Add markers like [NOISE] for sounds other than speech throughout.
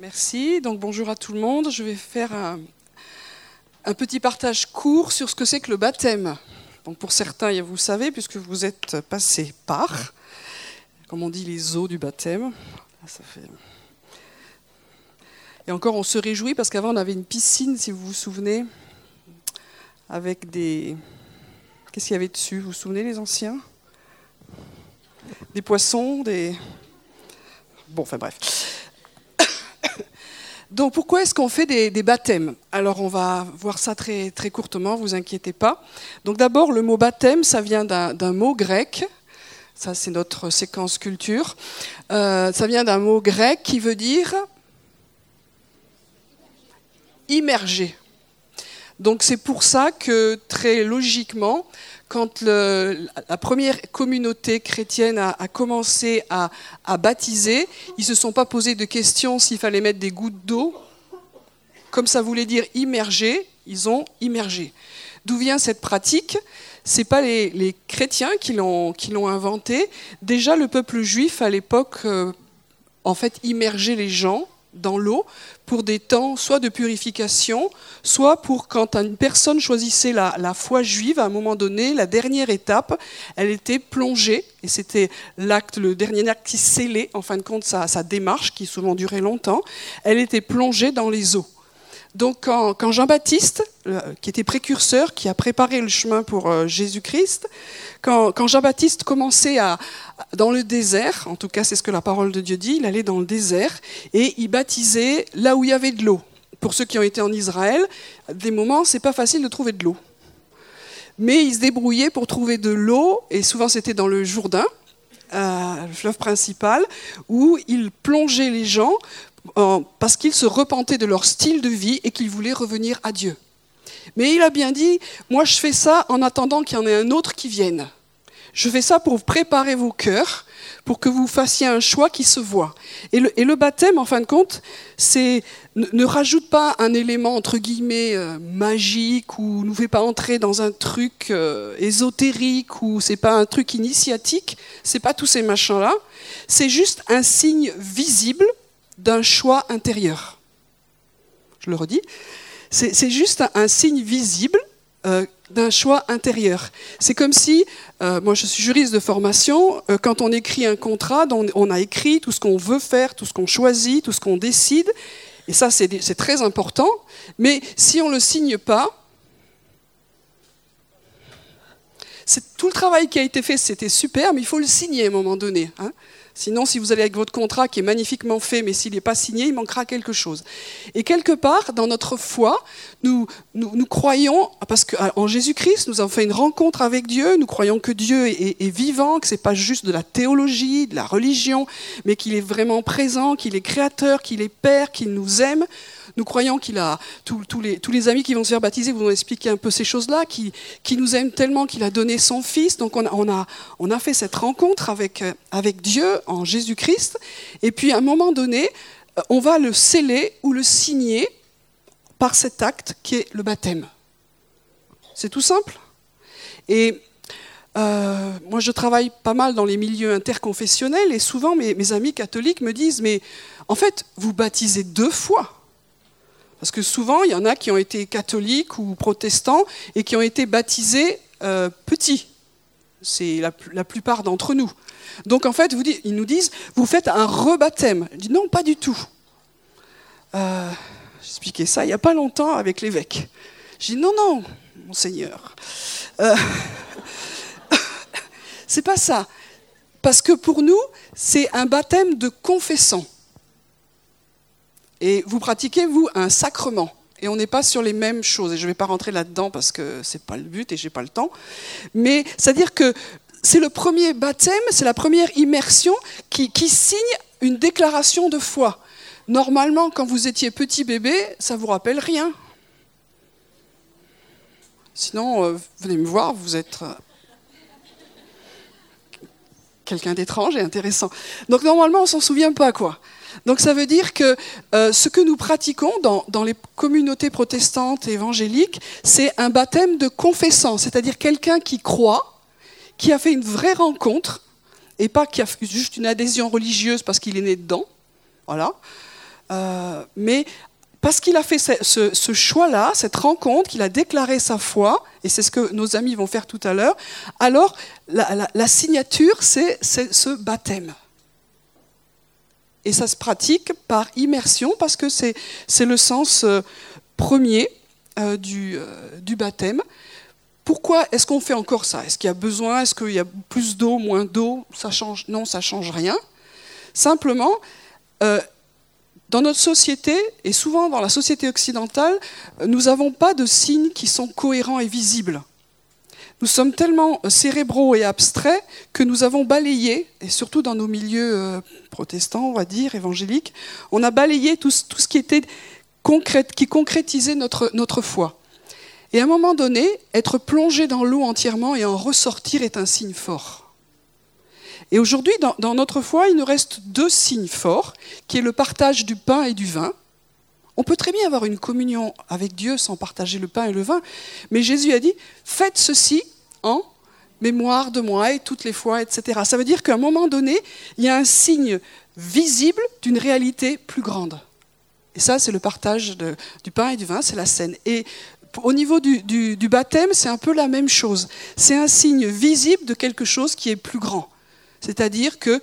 Merci. Donc bonjour à tout le monde. Je vais faire un, petit partage court sur ce que c'est que le baptême. Donc pour certains, vous savez, puisque vous êtes passé par, comme on dit, les eaux du baptême. Fait... Et encore, on se réjouit parce qu'avant, on avait une piscine, si vous vous souvenez, avec des. Qu'est-ce qu'il y avait dessus? Vous vous souvenez, les anciens? Des poissons, des. Bon, enfin bref. Donc pourquoi est-ce qu'on fait des, baptêmes? Alors on va voir ça très, très courtement, vous inquiétez pas. Donc d'abord, le mot baptême, ça vient d'un mot grec. Ça, c'est notre séquence culture. Euh, ça vient d'un mot grec qui veut dire immergé. Donc c'est pour ça que très logiquement, quand la première communauté chrétienne a, commencé à, baptiser, ils ne se sont pas posé de questions s'il fallait mettre des gouttes d'eau. Comme ça voulait dire immerger, ils ont immergé. D'où vient cette pratique? Ce n'est pas les, chrétiens qui l'ont inventé. Déjà, le peuple juif, à l'époque, euh, en fait, immergeait les gens dans l'eau pour des temps soit de purification, soit pour quand une personne choisissait la, foi juive, à un moment donné, la dernière étape, elle était plongée, et c'était le dernier acte qui scellait, en fin de compte, sa, sa démarche, qui souvent durait longtemps, elle était plongée dans les eaux. Donc quand, Jean-Baptiste, qui était précurseur, qui a préparé le chemin pour euh, Jésus-Christ, quand, Jean-Baptiste commençait à, dans le désert, en tout cas c'est ce que la parole de Dieu dit, il allait dans le désert et il baptisait là où il y avait de l'eau. Pour ceux qui ont été en Israël, des moments, c'est pas facile de trouver de l'eau. Mais il se débrouillait pour trouver de l'eau, et souvent c'était dans le Jourdain, euh, le fleuve principal, où il plongeait les gens parce qu'ils se repentaient de leur style de vie et qu'ils voulaient revenir à Dieu. Mais il a bien dit, moi je fais ça en attendant qu'il y en ait un autre qui vienne. Je fais ça pour préparer vos cœurs, pour que vous fassiez un choix qui se voit. Et le, baptême, en fin de compte, c'est ne, rajoute pas un élément entre guillemets euh, magique ou ne fait pas entrer dans un truc euh, ésotérique ou c'est pas un truc initiatique. C'est pas tous ces machins là. C'est juste un signe visible d'un choix intérieur. Je le redis, c'est juste un, signe visible euh, d'un choix intérieur. C'est comme si, euh, moi je suis juriste de formation, euh, quand on écrit un contrat, on, a écrit tout ce qu'on veut faire, tout ce qu'on choisit, tout ce qu'on décide, et ça c'est très important, mais si on ne le signe pas, c'est tout le travail qui a été fait, c'était super, mais il faut le signer à un moment donné. Hein. Sinon, si vous allez avec votre contrat qui est magnifiquement fait, mais s'il n'est pas signé, il manquera quelque chose. Et quelque part, dans notre foi, nous, nous, croyons, parce qu'en Jésus-Christ, nous avons fait une rencontre avec Dieu, nous croyons que Dieu est, vivant, que ce n'est pas juste de la théologie, de la religion, mais qu'il est vraiment présent, qu'il est créateur, qu'il est Père, qu'il nous aime. Nous croyons qu'il a, tous, les, tous les amis qui vont se faire baptiser vous ont expliqué un peu ces choses-là, qui, qui nous aime tellement qu'il a donné son Fils. Donc on a, on a, on a fait cette rencontre avec, avec Dieu en Jésus-Christ. Et puis à un moment donné, on va le sceller ou le signer par cet acte qui est le baptême. C'est tout simple. Et euh, moi, je travaille pas mal dans les milieux interconfessionnels et souvent mes, mes, amis catholiques me disent, mais en fait, vous baptisez deux fois. Parce que souvent, il y en a qui ont été catholiques ou protestants et qui ont été baptisés euh, petits. C'est la, plupart d'entre nous. Donc en fait, ils nous disent, vous faites un rebaptême. Je dis non, pas du tout. Euh, J'expliquais ça il n'y a pas longtemps avec l'évêque. Je dis non, non, monseigneur. Euh, [LAUGHS] c'est pas ça. Parce que pour nous, c'est un baptême de confessant. Et vous pratiquez, vous, un sacrement. Et on n'est pas sur les mêmes choses. Et je ne vais pas rentrer là-dedans parce que ce n'est pas le but et je n'ai pas le temps. Mais c'est-à-dire que c'est le premier baptême, c'est la première immersion qui, signe une déclaration de foi. Normalement, quand vous étiez petit bébé, ça vous rappelle rien. Sinon, euh, venez me voir, vous êtes euh, quelqu'un d'étrange et intéressant. Donc normalement, on s'en souvient pas, quoi. Donc ça veut dire que euh, ce que nous pratiquons dans, les communautés protestantes et évangéliques, c'est un baptême de confessant, c'est-à-dire quelqu'un qui croit, qui a fait une vraie rencontre, et pas qui a juste une adhésion religieuse parce qu'il est né dedans, voilà, Euh, mais parce qu'il a fait ce, choix-là, cette rencontre, qu'il a déclaré sa foi, et c'est ce que nos amis vont faire tout à l'heure, alors la, signature, c'est ce baptême. Et ça se pratique par immersion parce que c'est le sens euh, premier euh, du, du baptême. Pourquoi est-ce qu'on fait encore ça? Est-ce qu'il y a besoin? Est-ce qu'il y a plus d'eau, moins d'eau? Ça change Non, ça change rien. Simplement, euh, dans notre société, et souvent dans la société occidentale, nous n'avons pas de signes qui sont cohérents et visibles. Nous sommes tellement cérébraux et abstraits que nous avons balayé, et surtout dans nos milieux euh, protestants, on va dire, évangéliques, on a balayé tout, ce qui était qui concrétisait notre, notre foi. Et à un moment donné, être plongé dans l'eau entièrement et en ressortir est un signe fort. Et aujourd'hui, dans, notre foi, il nous reste deux signes forts, qui est le partage du pain et du vin. On peut très bien avoir une communion avec Dieu sans partager le pain et le vin, mais Jésus a dit, faites ceci en mémoire de moi et toutes les fois, etc. Ça veut dire qu'à un moment donné, il y a un signe visible d'une réalité plus grande. Et ça, c'est le partage du pain et du vin, c'est la scène. Et au niveau du, du baptême, c'est un peu la même chose. C'est un signe visible de quelque chose qui est plus grand. C'est-à-dire que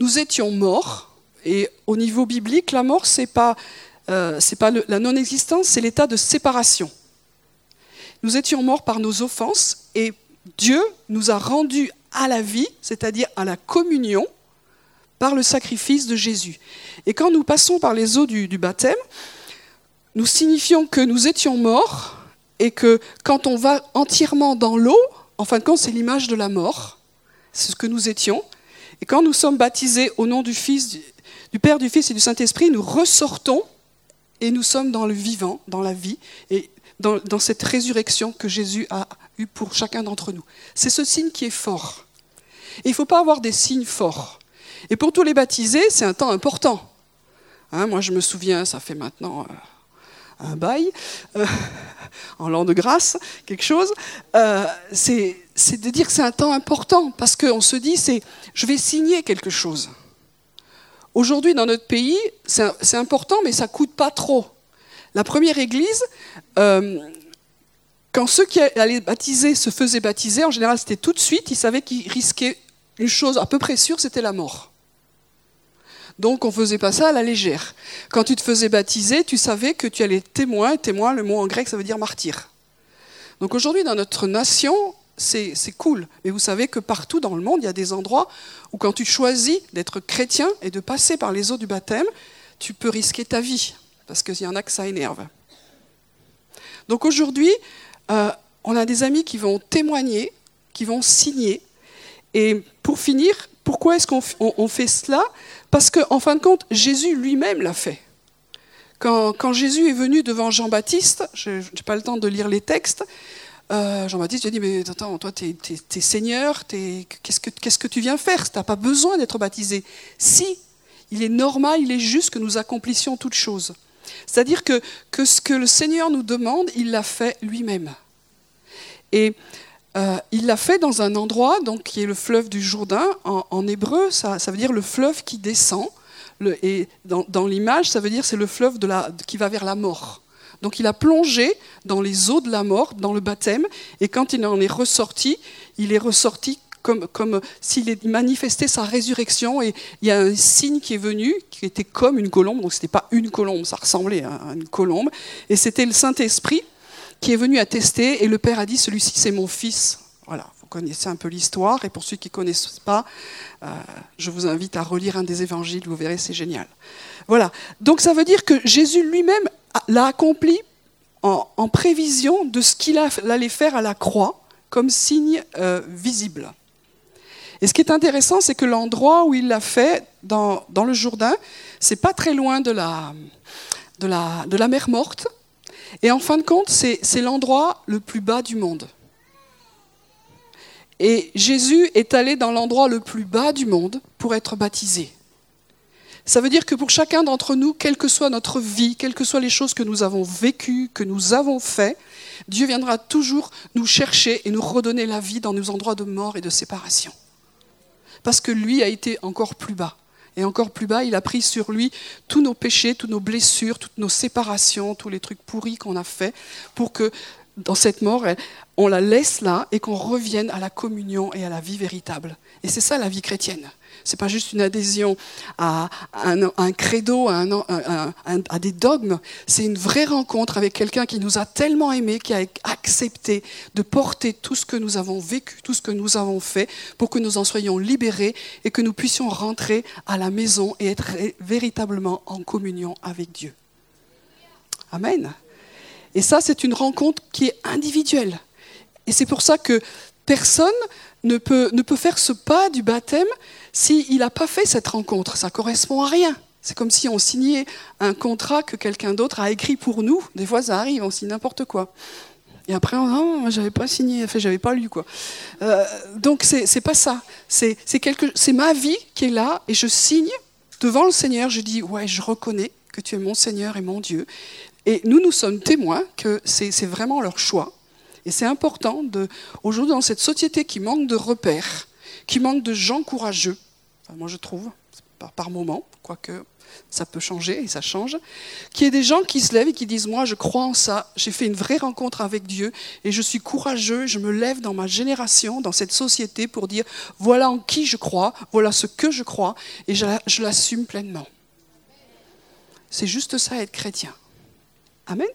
nous étions morts, et au niveau biblique, la mort, ce n'est pas, euh, pas la non-existence, c'est l'état de séparation. Nous étions morts par nos offenses, et Dieu nous a rendus à la vie, c'est-à-dire à la communion, par le sacrifice de Jésus. Et quand nous passons par les eaux du, du baptême, nous signifions que nous étions morts et que quand on va entièrement dans l'eau, en fin de compte, c'est l'image de la mort, c'est ce que nous étions, et quand nous sommes baptisés au nom du Fils, du Père, du Fils et du Saint-Esprit, nous ressortons et nous sommes dans le vivant, dans la vie, et dans, cette résurrection que Jésus a eue pour chacun d'entre nous. C'est ce signe qui est fort. Et il ne faut pas avoir des signes forts. Et pour tous les baptisés, c'est un temps important. Hein, moi, je me souviens, ça fait maintenant euh, un bail, euh, [LAUGHS] en l'an de grâce, quelque chose. Euh, c'est de dire que c'est un temps important, parce qu'on se dit, c'est je vais signer quelque chose. Aujourd'hui, dans notre pays, c'est important, mais ça coûte pas trop. La première église, euh, quand ceux qui allaient baptiser se faisaient baptiser, en général, c'était tout de suite, ils savaient qu'ils risquaient une chose à peu près sûre, c'était la mort. Donc on ne faisait pas ça à la légère. Quand tu te faisais baptiser, tu savais que tu allais témoin. Témoin, le mot en grec, ça veut dire martyr. Donc aujourd'hui, dans notre nation, c'est cool. Mais vous savez que partout dans le monde, il y a des endroits où quand tu choisis d'être chrétien et de passer par les eaux du baptême, tu peux risquer ta vie, parce qu'il y en a que ça énerve. Donc aujourd'hui, euh, on a des amis qui vont témoigner, qui vont signer. Et pour finir, pourquoi est-ce qu'on fait cela? Parce qu'en fin de compte, Jésus lui-même l'a fait. Quand, quand, Jésus est venu devant Jean-Baptiste, je n'ai pas le temps de lire les textes, euh, Jean-Baptiste lui a dit, mais attends, toi, tu es, seigneur, qu'est-ce que, que tu viens faire? Tu n'as pas besoin d'être baptisé. Si, il est normal, il est juste que nous accomplissions toutes choses. C'est-à-dire que, que ce que le Seigneur nous demande, il l'a fait lui-même. Et euh, il l'a fait dans un endroit donc, qui est le fleuve du Jourdain. En, hébreu, ça, ça, veut dire le fleuve qui descend. Et dans, dans l'image, ça veut dire c'est le fleuve de la, qui va vers la mort. Donc il a plongé dans les eaux de la mort, dans le baptême, et quand il en est ressorti, il est ressorti comme, comme s'il manifestait sa résurrection, et il y a un signe qui est venu, qui était comme une colombe, donc ce n'était pas une colombe, ça ressemblait à une colombe, et c'était le Saint-Esprit qui est venu attester, et le Père a dit, celui-ci c'est mon fils. Voilà, vous connaissez un peu l'histoire, et pour ceux qui ne connaissent pas, euh, je vous invite à relire un des évangiles, vous verrez, c'est génial. Voilà, donc ça veut dire que Jésus lui-même l'a accompli en, prévision de ce qu'il allait faire à la croix comme signe euh, visible. Et ce qui est intéressant, c'est que l'endroit où il l'a fait, dans, le Jourdain, c'est pas très loin de la, de, la, de la mer morte. Et en fin de compte, c'est l'endroit le plus bas du monde. Et Jésus est allé dans l'endroit le plus bas du monde pour être baptisé. Ça veut dire que pour chacun d'entre nous, quelle que soit notre vie, quelles que soient les choses que nous avons vécues, que nous avons fait, Dieu viendra toujours nous chercher et nous redonner la vie dans nos endroits de mort et de séparation. Parce que lui a été encore plus bas. Et encore plus bas, il a pris sur lui tous nos péchés, toutes nos blessures, toutes nos séparations, tous les trucs pourris qu'on a fait, pour que dans cette mort, on la laisse là et qu'on revienne à la communion et à la vie véritable. Et c'est ça la vie chrétienne. C'est pas juste une adhésion à un, credo, à, à, des dogmes. C'est une vraie rencontre avec quelqu'un qui nous a tellement aimés, qui a accepté de porter tout ce que nous avons vécu, tout ce que nous avons fait, pour que nous en soyons libérés et que nous puissions rentrer à la maison et être véritablement en communion avec Dieu. Amen. Et ça, c'est une rencontre qui est individuelle. Et c'est pour ça que personne ne peut, ne faire ce pas du baptême s'il n'a pas fait cette rencontre. Ça correspond à rien. C'est comme si on signait un contrat que quelqu'un d'autre a écrit pour nous. Des fois, ça arrive, on signe n'importe quoi. Et après, on dit, non, moi, j'avais pas signé, enfin, j'avais pas lu, quoi. Euh, donc, c'est pas ça. C'est ma vie qui est là, et je signe devant le Seigneur. Je dis, ouais, je reconnais que tu es mon Seigneur et mon Dieu. Et nous, nous sommes témoins que c'est vraiment leur choix. Et c'est important, aujourd'hui, dans cette société qui manque de repères, qui manque de gens courageux, moi je trouve, par, moment, quoique ça peut changer et ça change, qu'il y ait des gens qui se lèvent et qui disent, moi je crois en ça, j'ai fait une vraie rencontre avec Dieu et je suis courageux, je me lève dans ma génération, dans cette société pour dire, voilà en qui je crois, voilà ce que je crois et je l'assume pleinement. C'est juste ça être chrétien. Amen